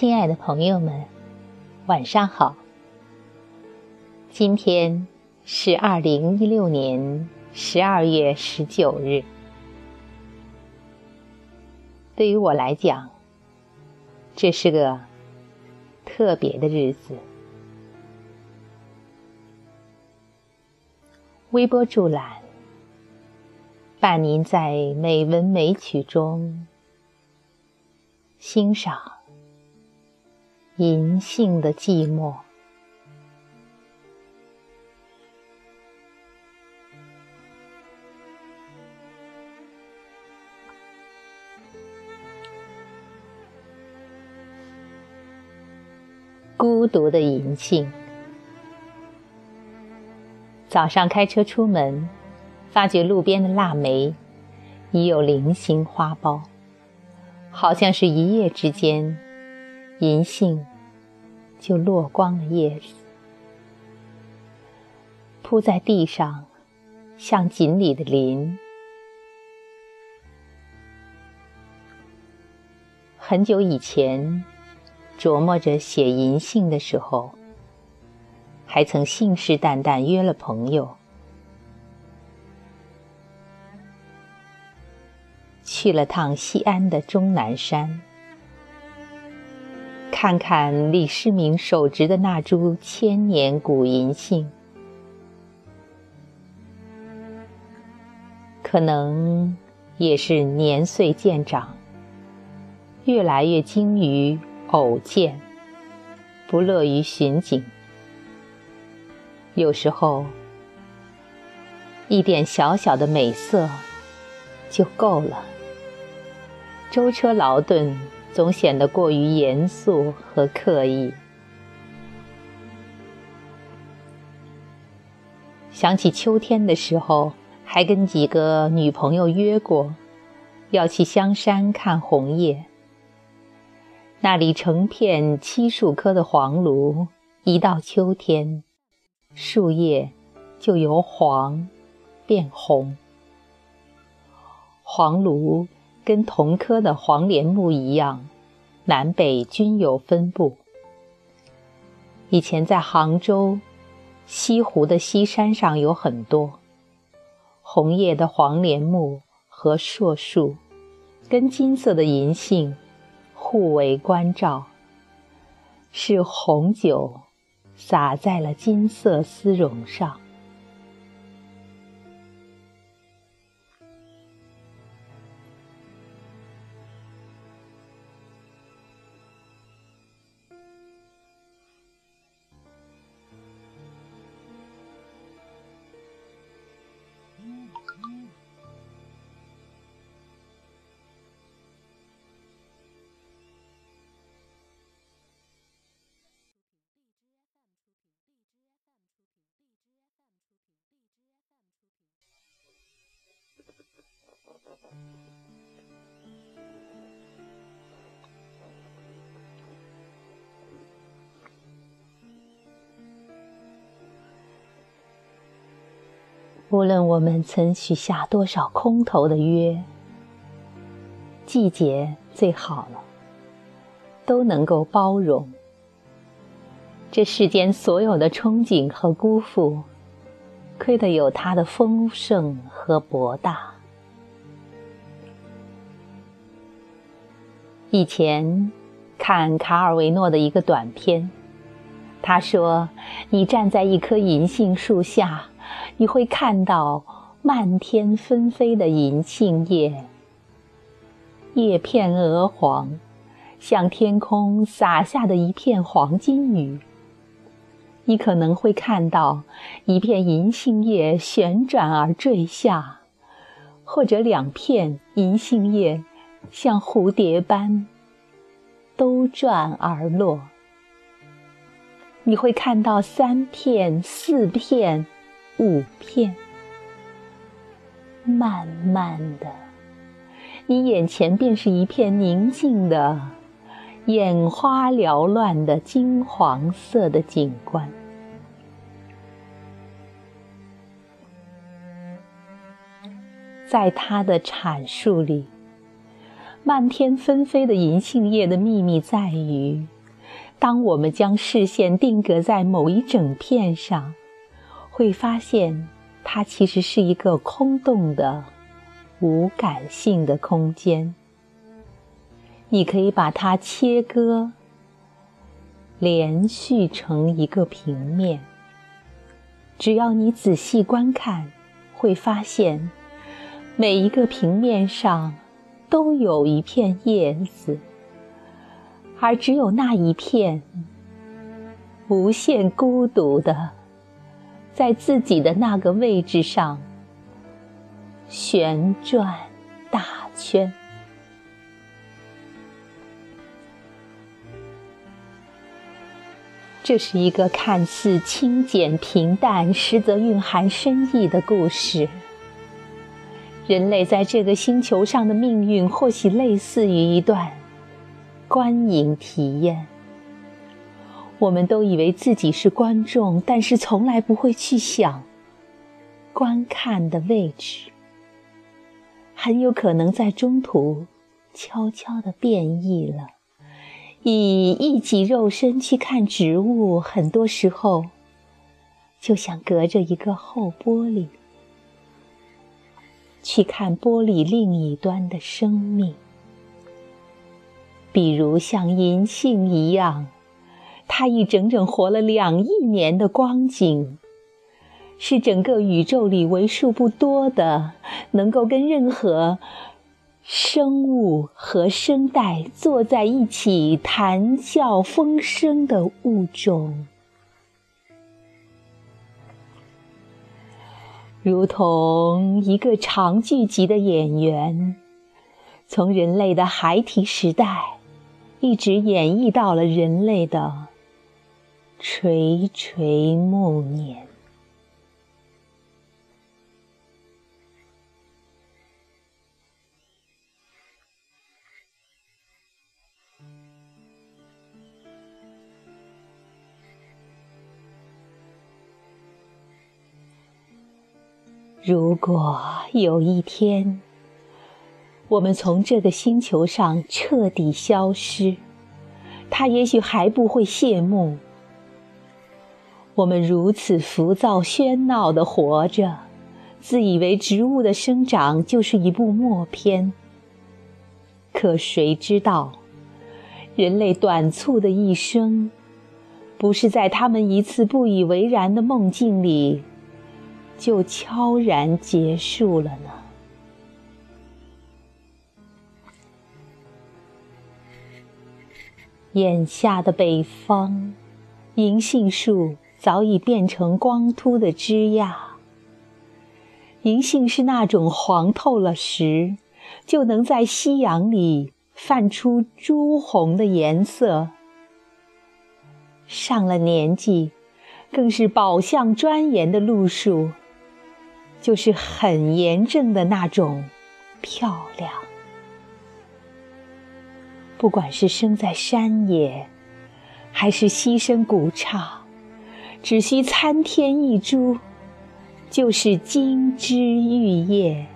亲爱的朋友们，晚上好。今天是二零一六年十二月十九日。对于我来讲，这是个特别的日子。微波助览，伴您在美文美曲中欣赏银杏的寂寞。孤独的银杏。早上开车出门，发觉路边的腊梅已有零星花苞，好像是一夜之间，银杏就落光了叶子，铺在地上，像锦里的鳞。很久以前，琢磨着写银杏的时候。还曾信誓旦旦约了朋友，去了趟西安的终南山，看看李世民手植的那株千年古银杏。可能也是年岁渐长，越来越精于偶见，不乐于寻景。有时候，一点小小的美色就够了。舟车劳顿总显得过于严肃和刻意。想起秋天的时候，还跟几个女朋友约过，要去香山看红叶。那里成片漆树科的黄芦，一到秋天。树叶就由黄变红。黄芦跟同科的黄连木一样，南北均有分布。以前在杭州西湖的西山上有很多红叶的黄连木和硕树，跟金色的银杏互为关照，是红酒。洒在了金色丝绒上。无论我们曾许下多少空头的约，季节最好了，都能够包容。这世间所有的憧憬和辜负，亏得有它的丰盛和博大。以前看卡尔维诺的一个短片，他说：“你站在一棵银杏树下。”你会看到漫天纷飞的银杏叶，叶片鹅黄，像天空洒下的一片黄金雨。你可能会看到一片银杏叶旋转而坠下，或者两片银杏叶像蝴蝶般兜转而落。你会看到三片、四片。五片，慢慢的，你眼前便是一片宁静的、眼花缭乱的金黄色的景观。在他的阐述里，漫天纷飞的银杏叶的秘密在于，当我们将视线定格在某一整片上，会发现它其实是一个空洞的、无感性的空间。你可以把它切割，连续成一个平面。只要你仔细观看，会发现每一个平面上都有一片叶子，而只有那一片无限孤独的，在自己的那个位置上旋转大圈。这是一个看似清简平淡，实则蕴含深意的故事。人类在这个星球上的命运，或许类似于一段观影体验。我们都以为自己是观众，但是从来不会去想，观看的位置很有可能在中途悄悄地变异了。以一己肉身去看植物，很多时候就像隔着一个厚玻璃去看玻璃另一端的生命。比如像银杏一样，它已整整活了两亿年的光景，是整个宇宙里为数不多的能够跟任何。生物和声带坐在一起谈笑风生的物种，如同一个长剧集的演员，从人类的孩提时代，一直演绎到了人类的垂垂暮年。如果有一天，我们从这个星球上彻底消失，它也许还不会谢幕。我们如此浮躁喧闹的活着，自以为植物的生长就是一部默片。可谁知道，人类短促的一生，不是在他们一次不以为然的梦境里。就悄然结束了呢。眼下的北方，银杏树早已变成光秃的枝桠。银杏是那种黄透了时，就能在夕阳里泛出朱红的颜色。上了年纪，更是宝相庄严的路树。就是很严正的那种漂亮。不管是生在山野，还是溪声古刹，只需参天一株，就是金枝玉叶，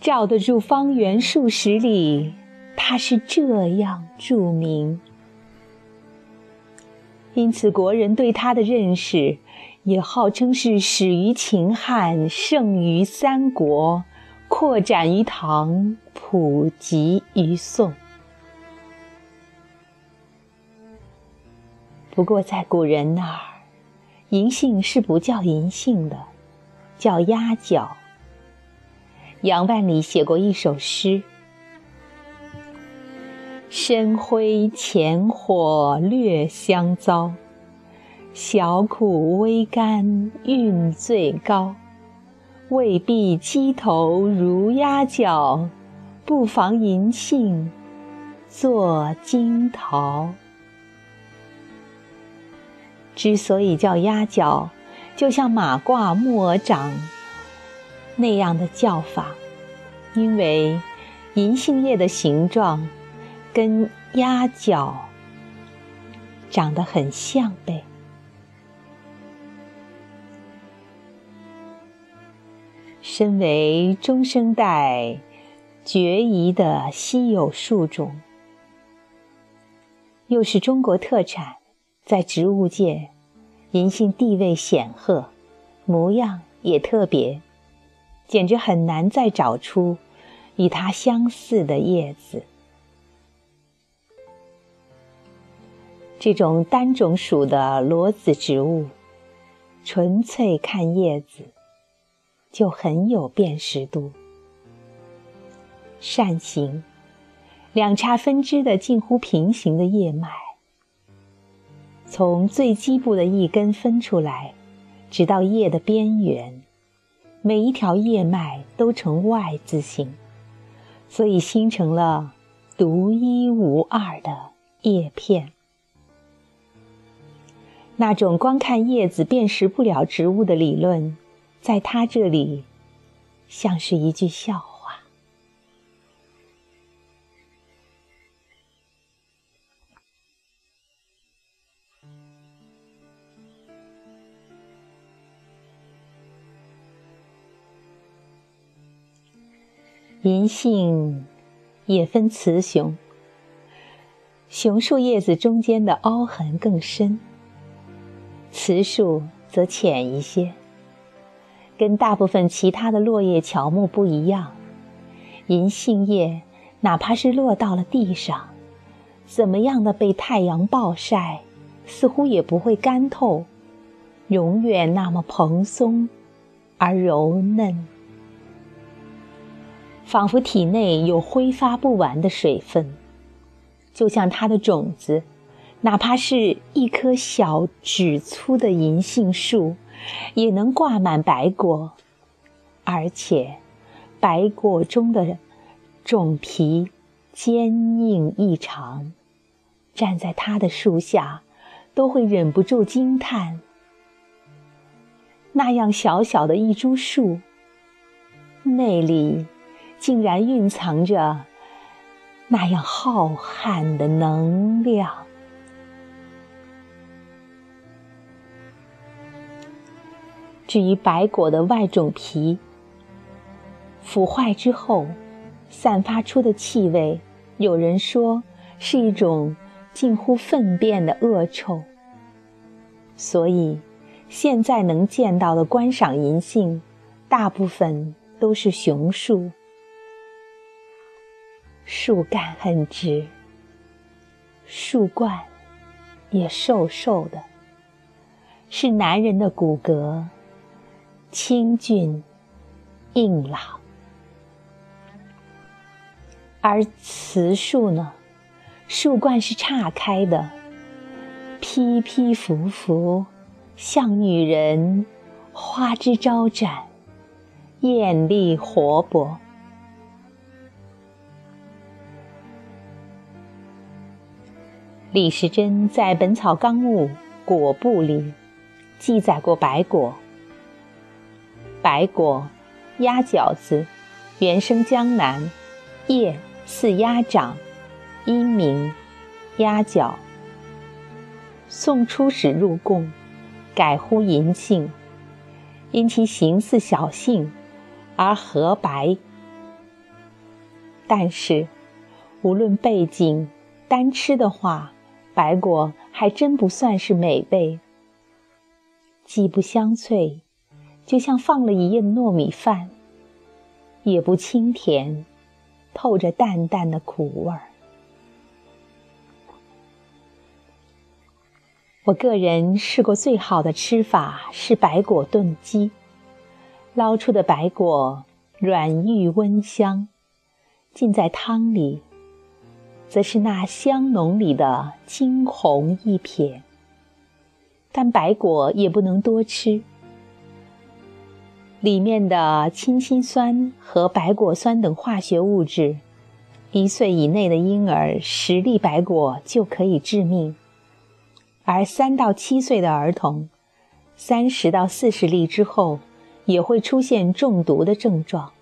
罩得住方圆数十里。它是这样著名，因此国人对它的认识。也号称是始于秦汉，盛于三国，扩展于唐，普及于宋。不过在古人那儿，银杏是不叫银杏的，叫鸭脚。杨万里写过一首诗：“深灰浅火略相遭。”小苦微甘韵最高，未必鸡头如鸭脚，不妨银杏做金桃。之所以叫鸭脚，就像马褂木鹅掌那样的叫法，因为银杏叶的形状跟鸭脚长得很像呗。身为中生代绝宜的稀有树种，又是中国特产，在植物界，银杏地位显赫，模样也特别，简直很难再找出与它相似的叶子。这种单种属的裸子植物，纯粹看叶子，就很有辨识度。扇形，两叉分支的近乎平行的叶脉，从最基部的一根分出来，直到叶的边缘，每一条叶脉都呈 Y 字形，所以形成了独一无二的叶片。那种光看叶子辨识不了植物的理论，在他这里，像是一句笑话。银杏也分雌雄，雄树叶子中间的凹痕更深。雌树则浅一些，跟大部分其他的落叶乔木不一样。银杏叶哪怕是落到了地上，怎么样的被太阳暴晒，似乎也不会干透，永远那么蓬松而柔嫩，仿佛体内有挥发不完的水分，就像它的种子。哪怕是一棵小指粗的银杏树，也能挂满白果，而且白果中的种皮坚硬异常。站在它的树下，都会忍不住惊叹：那样小小的一株树，内里竟然蕴藏着那样浩瀚的能量。至于白果的外种皮腐坏之后散发出的气味，有人说是一种近乎粪便的恶臭。所以，现在能见到的观赏银杏，大部分都是雄树，树干很直，树冠也瘦瘦的，是男人的骨骼。清俊、硬朗，而雌树呢，树冠是岔开的，披披拂拂，像女人，花枝招展，艳丽活泼。李时珍在《本草纲目·果部》里记载过白果。白果，鸭饺子，原生江南，叶似鸭掌，因名鸭脚。宋初始入贡，改呼银杏，因其形似小杏，而褐白。但是，无论背景，单吃的话，白果还真不算是美味，既不香脆。就像放了一夜的糯米饭，也不清甜，透着淡淡的苦味儿。我个人试过最好的吃法是白果炖鸡，捞出的白果软玉温香，浸在汤里，则是那香浓里的惊鸿一瞥。但白果也不能多吃。里面的氢氰酸和白果酸等化学物质，一岁以内的婴儿十粒白果就可以致命，而三到七岁的儿童，三十到四十粒之后也会出现中毒的症状。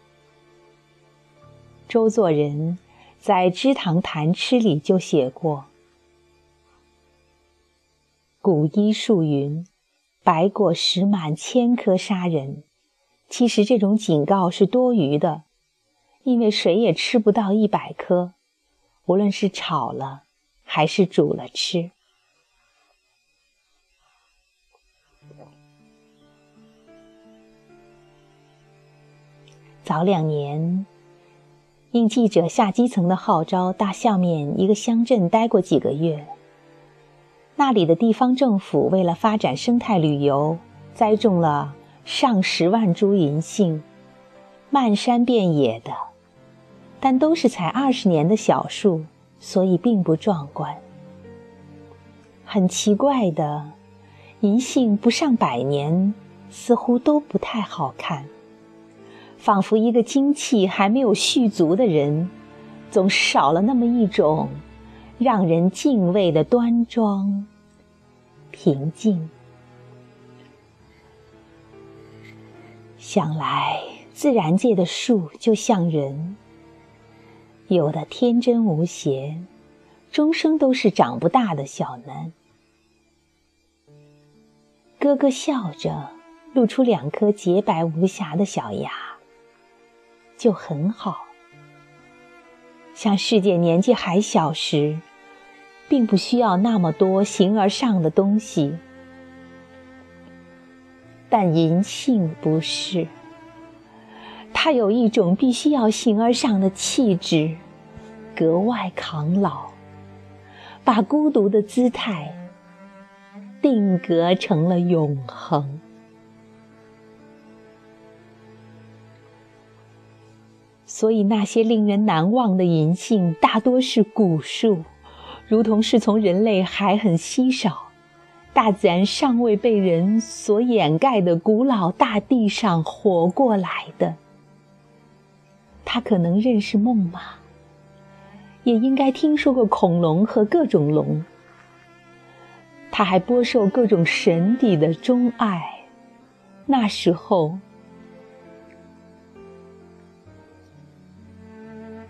周作人在《知堂谈吃》里就写过：“古医术云，白果实满千颗杀人。”其实这种警告是多余的，因为谁也吃不到一百颗，无论是炒了还是煮了吃。早两年，应记者下基层的号召，大下面一个乡镇待过几个月。那里的地方政府为了发展生态旅游，栽种了上十万株银杏，漫山遍野的，但都是才二十年的小树，所以并不壮观。很奇怪的，银杏不上百年，似乎都不太好看。仿佛一个精气还没有蓄足的人，总是少了那么一种让人敬畏的端庄、平静。想来，自然界的树就像人，有的天真无邪，终生都是长不大的小男。咯咯笑着，露出两颗洁白无瑕的小牙。就很好，像世界年纪还小时，并不需要那么多形而上的东西。但银杏不是，它有一种必须要形而上的气质，格外抗老，把孤独的姿态定格成了永恒。所以，那些令人难忘的银杏大多是古树，如同是从人类还很稀少、大自然尚未被人所掩盖的古老大地上活过来的。他可能认识梦马，也应该听说过恐龙和各种龙。他还播受各种神邸的钟爱。那时候。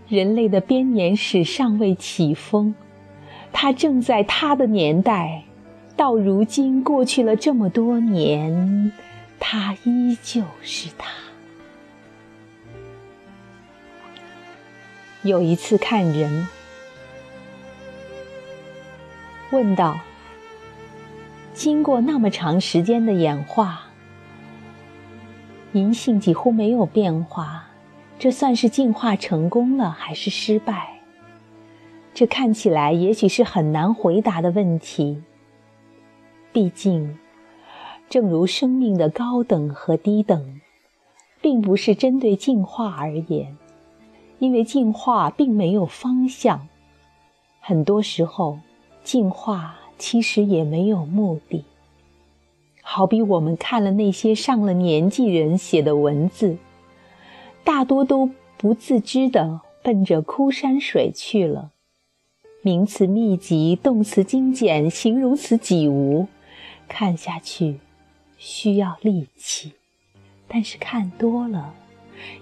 人类的编年史尚未起风，他正在他的年代。到如今过去了这么多年，他依旧是他。有一次看人，问道：“经过那么长时间的演化，银杏几乎没有变化。”这算是进化成功了还是失败？这看起来也许是很难回答的问题。毕竟，正如生命的高等和低等，并不是针对进化而言，因为进化并没有方向。很多时候，进化其实也没有目的。好比我们看了那些上了年纪人写的文字。大多都不自知地奔着枯山水去了，名词密集，动词精简，形容词几无，看下去需要力气，但是看多了，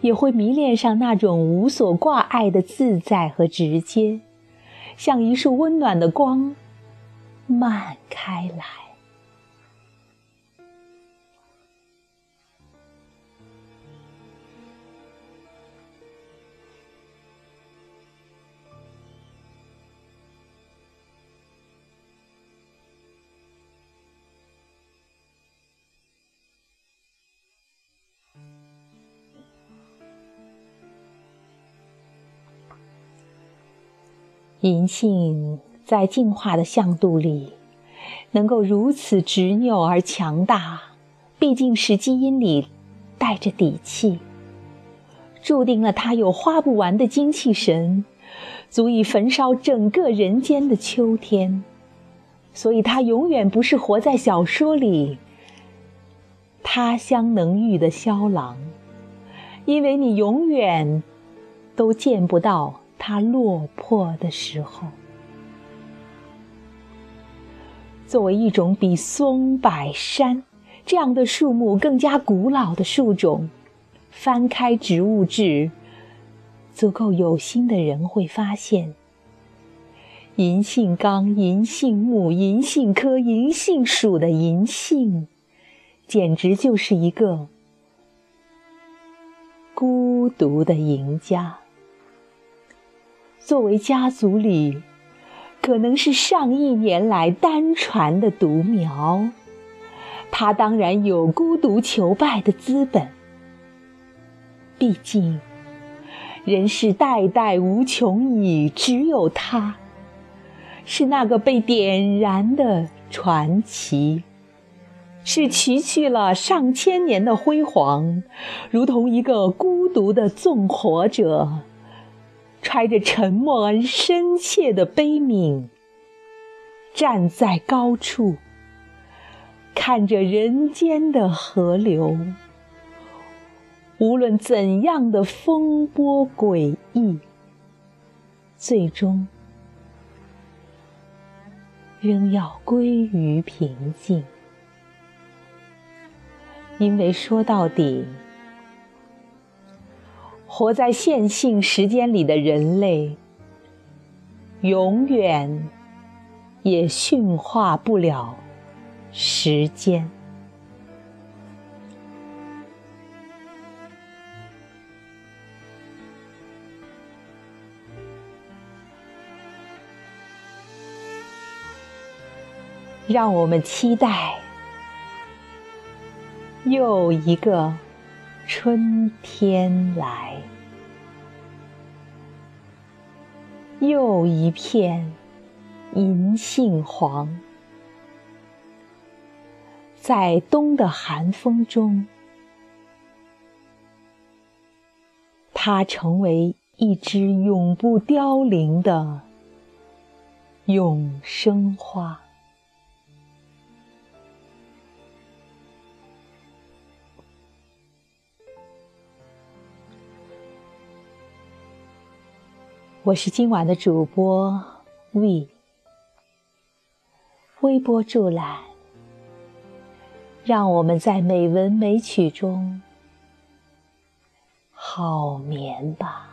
也会迷恋上那种无所挂碍的自在和直接，像一束温暖的光，漫开来。银杏在进化的向度里，能够如此执拗而强大，毕竟是基因里带着底气，注定了它有花不完的精气神，足以焚烧整个人间的秋天。所以，它永远不是活在小说里他乡能遇的萧郎，因为你永远都见不到。它落魄的时候，作为一种比松柏山这样的树木更加古老的树种，翻开植物志，足够有心的人会发现，银杏纲、银杏目、银杏科、银杏属的银杏，简直就是一个孤独的赢家。作为家族里可能是上亿年来单传的独苗，他当然有孤独求败的资本。毕竟，人世代代无穷已，只有他，是那个被点燃的传奇。是崎岖了上千年的辉煌，如同一个孤独的纵火者，揣着沉默而深切的悲悯，站在高处，看着人间的河流，无论怎样的风波诡异，最终仍要归于平静。因为说到底，活在线性时间里的人类，永远也驯化不了时间。让我们期待。又一个春天来，又一片银杏黄，在冬的寒风中，它成为一枝永不凋零的永生花。我是今晚的主播 V，微波助澜，让我们在美文美曲中好眠吧。